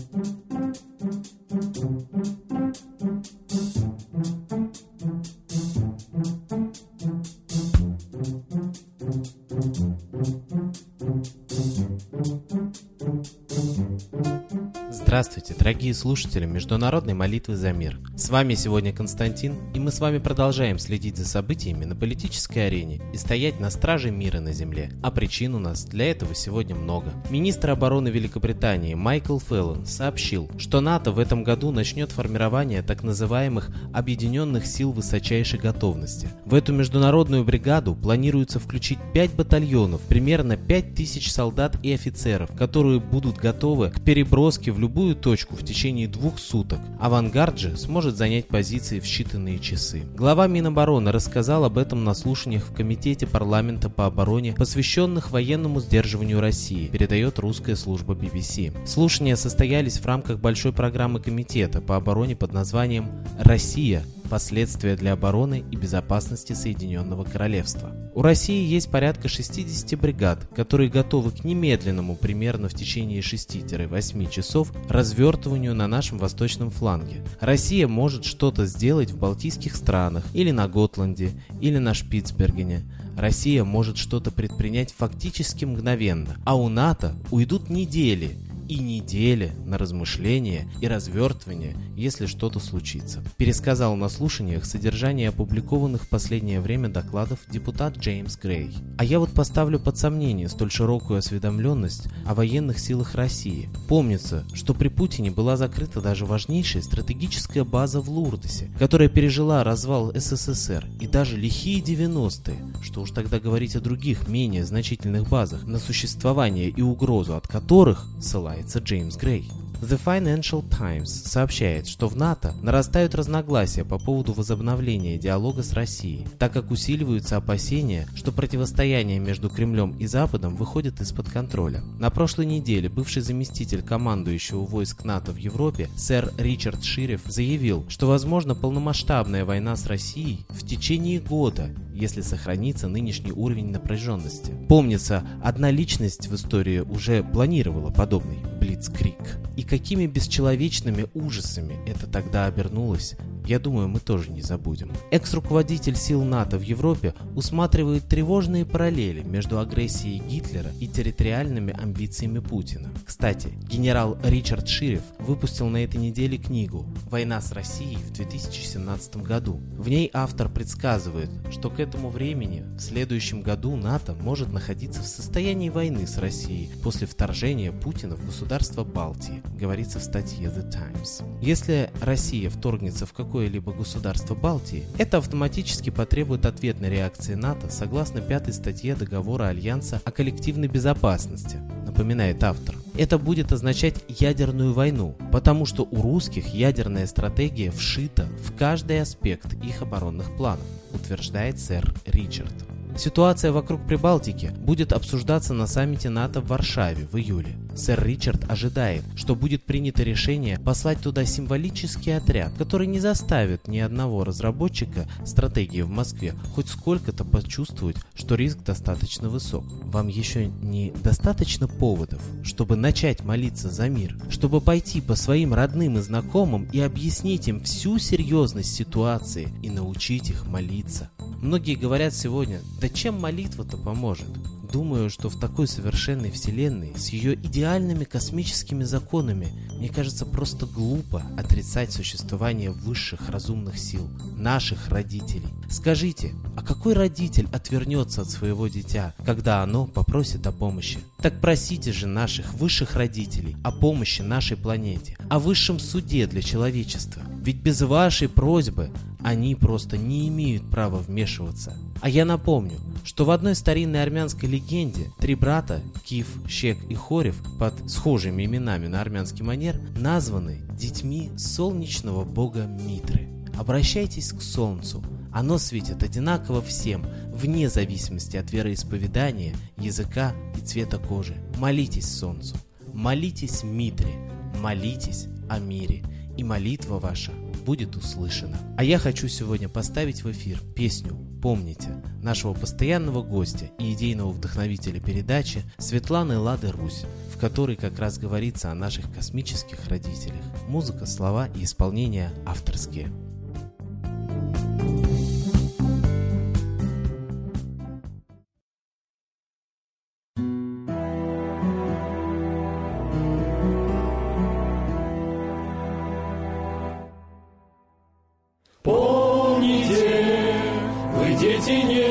thank you Здравствуйте, дорогие слушатели Международной молитвы за мир. С вами сегодня Константин, и мы с вами продолжаем следить за событиями на политической арене и стоять на страже мира на земле. А причин у нас для этого сегодня много. Министр обороны Великобритании Майкл Феллон сообщил, что НАТО в этом году начнет формирование так называемых Объединенных сил высочайшей готовности. В эту международную бригаду планируется включить 5 батальонов, примерно 5000 солдат и офицеров, которые будут готовы к переброске в любую любую точку в течение двух суток. Авангард же сможет занять позиции в считанные часы. Глава Минобороны рассказал об этом на слушаниях в Комитете парламента по обороне, посвященных военному сдерживанию России, передает русская служба BBC. Слушания состоялись в рамках большой программы Комитета по обороне под названием «Россия Последствия для обороны и безопасности Соединенного Королевства. У России есть порядка 60 бригад, которые готовы к немедленному примерно в течение 6-8 часов развертыванию на нашем восточном фланге. Россия может что-то сделать в Балтийских странах, или на Готланде, или на Шпицбергене. Россия может что-то предпринять фактически мгновенно, а у НАТО уйдут недели – и недели на размышления и развертывание, если что-то случится. Пересказал на слушаниях содержание опубликованных в последнее время докладов депутат Джеймс Грей. А я вот поставлю под сомнение столь широкую осведомленность о военных силах России. Помнится, что при Путине была закрыта даже важнейшая стратегическая база в Лурдосе, которая пережила развал СССР и даже лихие 90-е, что уж тогда говорить о других, менее значительных базах, на существование и угрозу от которых, ссылаясь ссылается Джеймс Грей. The Financial Times сообщает, что в НАТО нарастают разногласия по поводу возобновления диалога с Россией, так как усиливаются опасения, что противостояние между Кремлем и Западом выходит из-под контроля. На прошлой неделе бывший заместитель командующего войск НАТО в Европе сэр Ричард Ширев заявил, что возможно полномасштабная война с Россией в течение года, если сохранится нынешний уровень напряженности. Помнится, одна личность в истории уже планировала подобный Блицкрик. И какими бесчеловечными ужасами это тогда обернулось, я думаю, мы тоже не забудем. Экс-руководитель сил НАТО в Европе усматривает тревожные параллели между агрессией Гитлера и территориальными амбициями Путина. Кстати, генерал Ричард Ширев выпустил на этой неделе книгу «Война с Россией в 2017 году». В ней автор предсказывает, что к этому времени в следующем году НАТО может находиться в состоянии войны с Россией после вторжения Путина в государство Балтии, говорится в статье The Times. Если Россия вторгнется в какое-либо государство Балтии, это автоматически потребует ответной реакции НАТО согласно пятой статье договора Альянса о коллективной безопасности, напоминает автор. Это будет означать ядерную войну, потому что у русских ядерная стратегия вшита в каждый аспект их оборонных планов, утверждает сэр Ричард. Ситуация вокруг Прибалтики будет обсуждаться на саммите НАТО в Варшаве в июле. Сэр Ричард ожидает, что будет принято решение послать туда символический отряд, который не заставит ни одного разработчика стратегии в Москве хоть сколько-то почувствовать, что риск достаточно высок. Вам еще не достаточно поводов, чтобы начать молиться за мир, чтобы пойти по своим родным и знакомым и объяснить им всю серьезность ситуации и научить их молиться. Многие говорят сегодня, да чем молитва-то поможет? Думаю, что в такой совершенной вселенной с ее идеальными космическими законами, мне кажется просто глупо отрицать существование высших разумных сил, наших родителей. Скажите, а какой родитель отвернется от своего дитя, когда оно попросит о помощи? Так просите же наших высших родителей о помощи нашей планете, о высшем суде для человечества. Ведь без вашей просьбы они просто не имеют права вмешиваться. А я напомню, что в одной старинной армянской легенде три брата, Киф, Щек и Хорев, под схожими именами на армянский манер, названы детьми солнечного бога Митры. Обращайтесь к солнцу, оно светит одинаково всем, вне зависимости от вероисповедания, языка и цвета кожи. Молитесь солнцу, молитесь Митре, молитесь о мире, и молитва ваша будет услышана. А я хочу сегодня поставить в эфир песню вспомните нашего постоянного гостя и идейного вдохновителя передачи Светланы Лады Русь, в которой как раз говорится о наших космических родителях. Музыка, слова и исполнение авторские. едине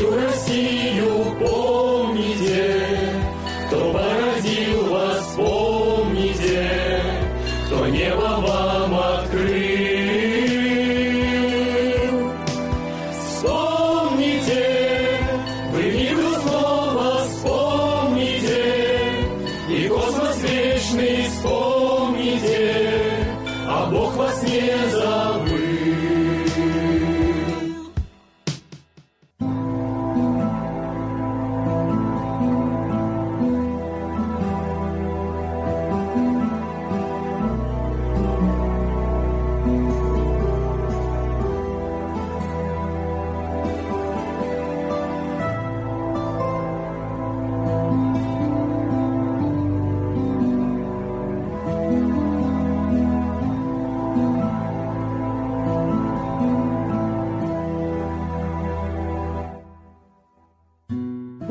you will see